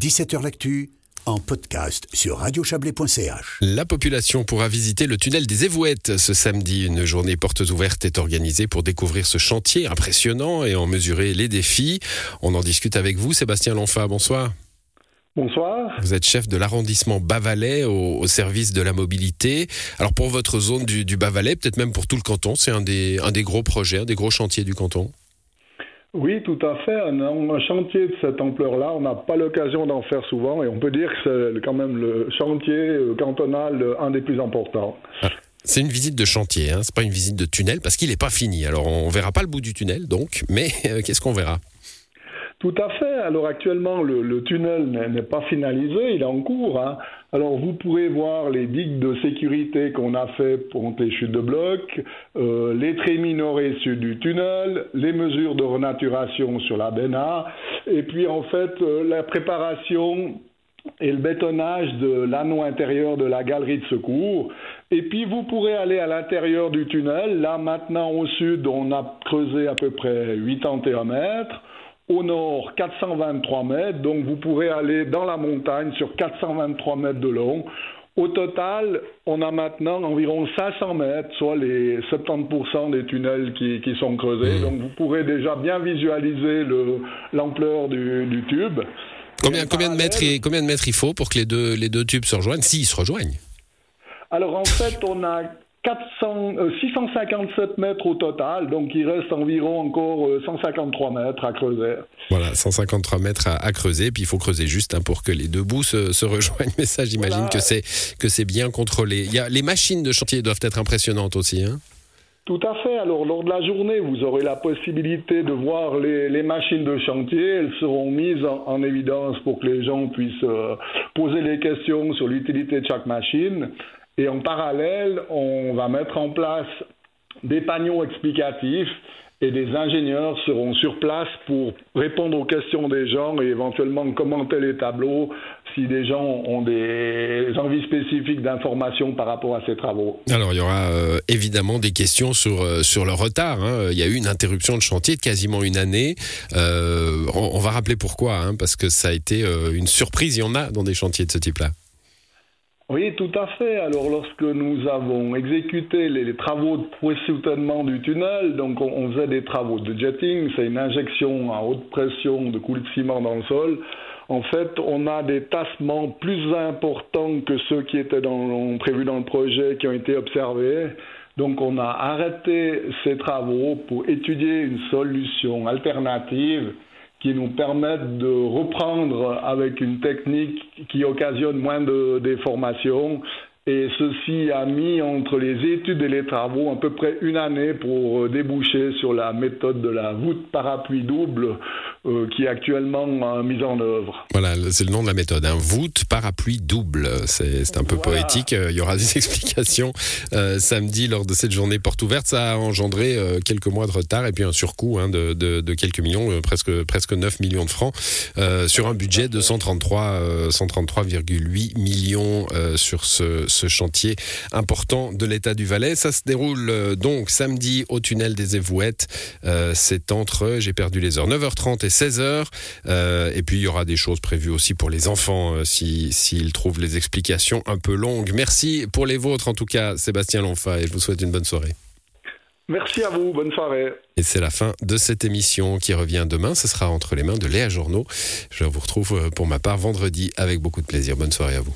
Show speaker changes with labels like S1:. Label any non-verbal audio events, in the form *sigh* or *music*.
S1: 17h L'actu en podcast sur radiochablais.ch.
S2: La population pourra visiter le tunnel des Évouettes ce samedi. Une journée portes ouvertes est organisée pour découvrir ce chantier impressionnant et en mesurer les défis. On en discute avec vous, Sébastien Lonfa. Bonsoir.
S3: Bonsoir.
S2: Vous êtes chef de l'arrondissement Bavalais au, service de la mobilité. Alors pour votre zone du, du Bavalais, peut-être même pour tout le canton, c'est un des, un des gros projets, un des gros chantiers du canton.
S3: Oui, tout à fait. Un, chantier de cette ampleur-là, on n'a pas l'occasion d'en faire souvent et on peut dire que c'est quand même le chantier euh, cantonal euh, un des plus importants.
S2: Ah, c'est une visite de chantier, hein. c'est pas une visite de tunnel parce qu'il n'est pas fini. Alors on verra pas le bout du tunnel, donc, mais euh, qu'est-ce qu'on verra?
S3: Tout à fait. Alors actuellement, le, tunnel n'est pas finalisé, il est en cours. Hein. Alors vous pourrez voir les digues de sécurité qu'on a fait pour les chutes de bloc, euh, les trémies nord et sud du tunnel, les mesures de renaturation sur la BENA, et puis en fait euh, la préparation et le bétonnage de l'anneau intérieur de la galerie de secours. Et puis vous pourrez aller à l'intérieur du tunnel. Là maintenant au sud, on a creusé à peu près 81 mètres au nord 423 mètres, donc vous pourrez aller dans la montagne sur 423 mètres de long. Au total, on a maintenant environ 500 mètres, soit les 70% des tunnels qui, sont creusés. Mmh. Donc vous pourrez déjà bien visualiser l'ampleur du, tube.
S2: Combien, combien, de mètres, combien de mètres il faut pour que les deux, les deux tubes se rejoignent, s'ils se rejoignent
S3: Alors en fait, on a 400, 657 euh, mètres au total, donc il reste environ encore 153 euh, mètres à creuser.
S2: Voilà, 153 mètres à, creuser, puis il faut creuser juste hein, pour que les deux bouts se, *laughs* rejoignent. Mais ça, j'imagine que c'est que c'est bien contrôlé. Il y a, les machines de chantier doivent être impressionnantes aussi. Hein
S3: tout à fait. Alors, lors de la journée, vous aurez la possibilité de voir les, machines de chantier. Elles seront mises en, évidence pour que les gens puissent euh, poser les questions sur l'utilité de chaque machine. Et en parallèle, on va mettre en place des panneaux explicatifs et des ingénieurs seront sur place pour répondre aux questions des gens et éventuellement commenter les tableaux si des gens ont des envies spécifiques d'informations par rapport à ces travaux.
S2: Alors il y aura euh, évidemment des questions sur, euh, sur le retard. Hein. Il y a eu une interruption de chantier de quasiment une année. Euh, on, va rappeler pourquoi, hein, parce que ça a été une surprise. Il y en a dans des chantiers de ce type-là.
S3: Oui, tout à fait. Alors, lorsque nous avons exécuté les, travaux de pré-soutènement du tunnel, donc on, faisait des travaux de jetting, c'est une injection à haute pression de coulis de ciment dans le sol. En fait, on a des tassements plus importants que ceux qui étaient prévus dans le projet, qui ont été observés. Donc, on a arrêté ces travaux pour étudier une solution alternative qui nous permettent de reprendre avec une technique qui occasionne moins de déformations et ceci a mis entre les études et les travaux à peu près une année pour euh, déboucher sur la méthode de la voûte parapluie double euh, qui est actuellement euh, mise en œuvre.
S2: Voilà, c'est le nom de la méthode, hein. voûte parapluie double. C'est un peu poétique. Il y aura des *laughs* explications samedi lors de cette journée porte ouverte. Ça a engendré quelques mois de retard et puis un surcoût hein, de, de, quelques millions, presque, presque 9 millions de francs, sur un budget de 133,8 133,8 millions sur ce ce chantier important de l'État du Valais. Ça se déroule euh, donc samedi au tunnel des Évouettes. Euh, c'est entre, j'ai perdu les heures, 9h30 et 16h. Euh, et puis il y aura des choses prévues aussi pour les enfants s'ils trouvent les explications un peu longues. Merci pour les vôtres en tout cas, Sébastien Lonfa, et je vous souhaite une bonne soirée.
S3: Merci à vous, bonne soirée.
S2: Et c'est la fin de cette émission qui revient demain. Ce sera entre les mains de Léa Journaux. Je vous retrouve pour ma part vendredi avec beaucoup de plaisir. Bonne soirée à vous.